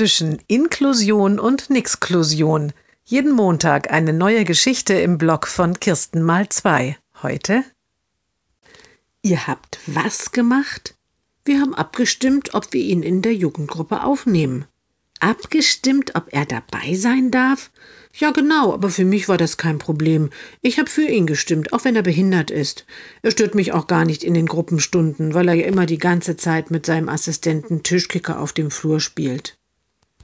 zwischen Inklusion und Nixklusion. Jeden Montag eine neue Geschichte im Blog von Kirsten mal zwei. Heute? Ihr habt was gemacht? Wir haben abgestimmt, ob wir ihn in der Jugendgruppe aufnehmen. Abgestimmt, ob er dabei sein darf? Ja, genau, aber für mich war das kein Problem. Ich habe für ihn gestimmt, auch wenn er behindert ist. Er stört mich auch gar nicht in den Gruppenstunden, weil er ja immer die ganze Zeit mit seinem Assistenten Tischkicker auf dem Flur spielt.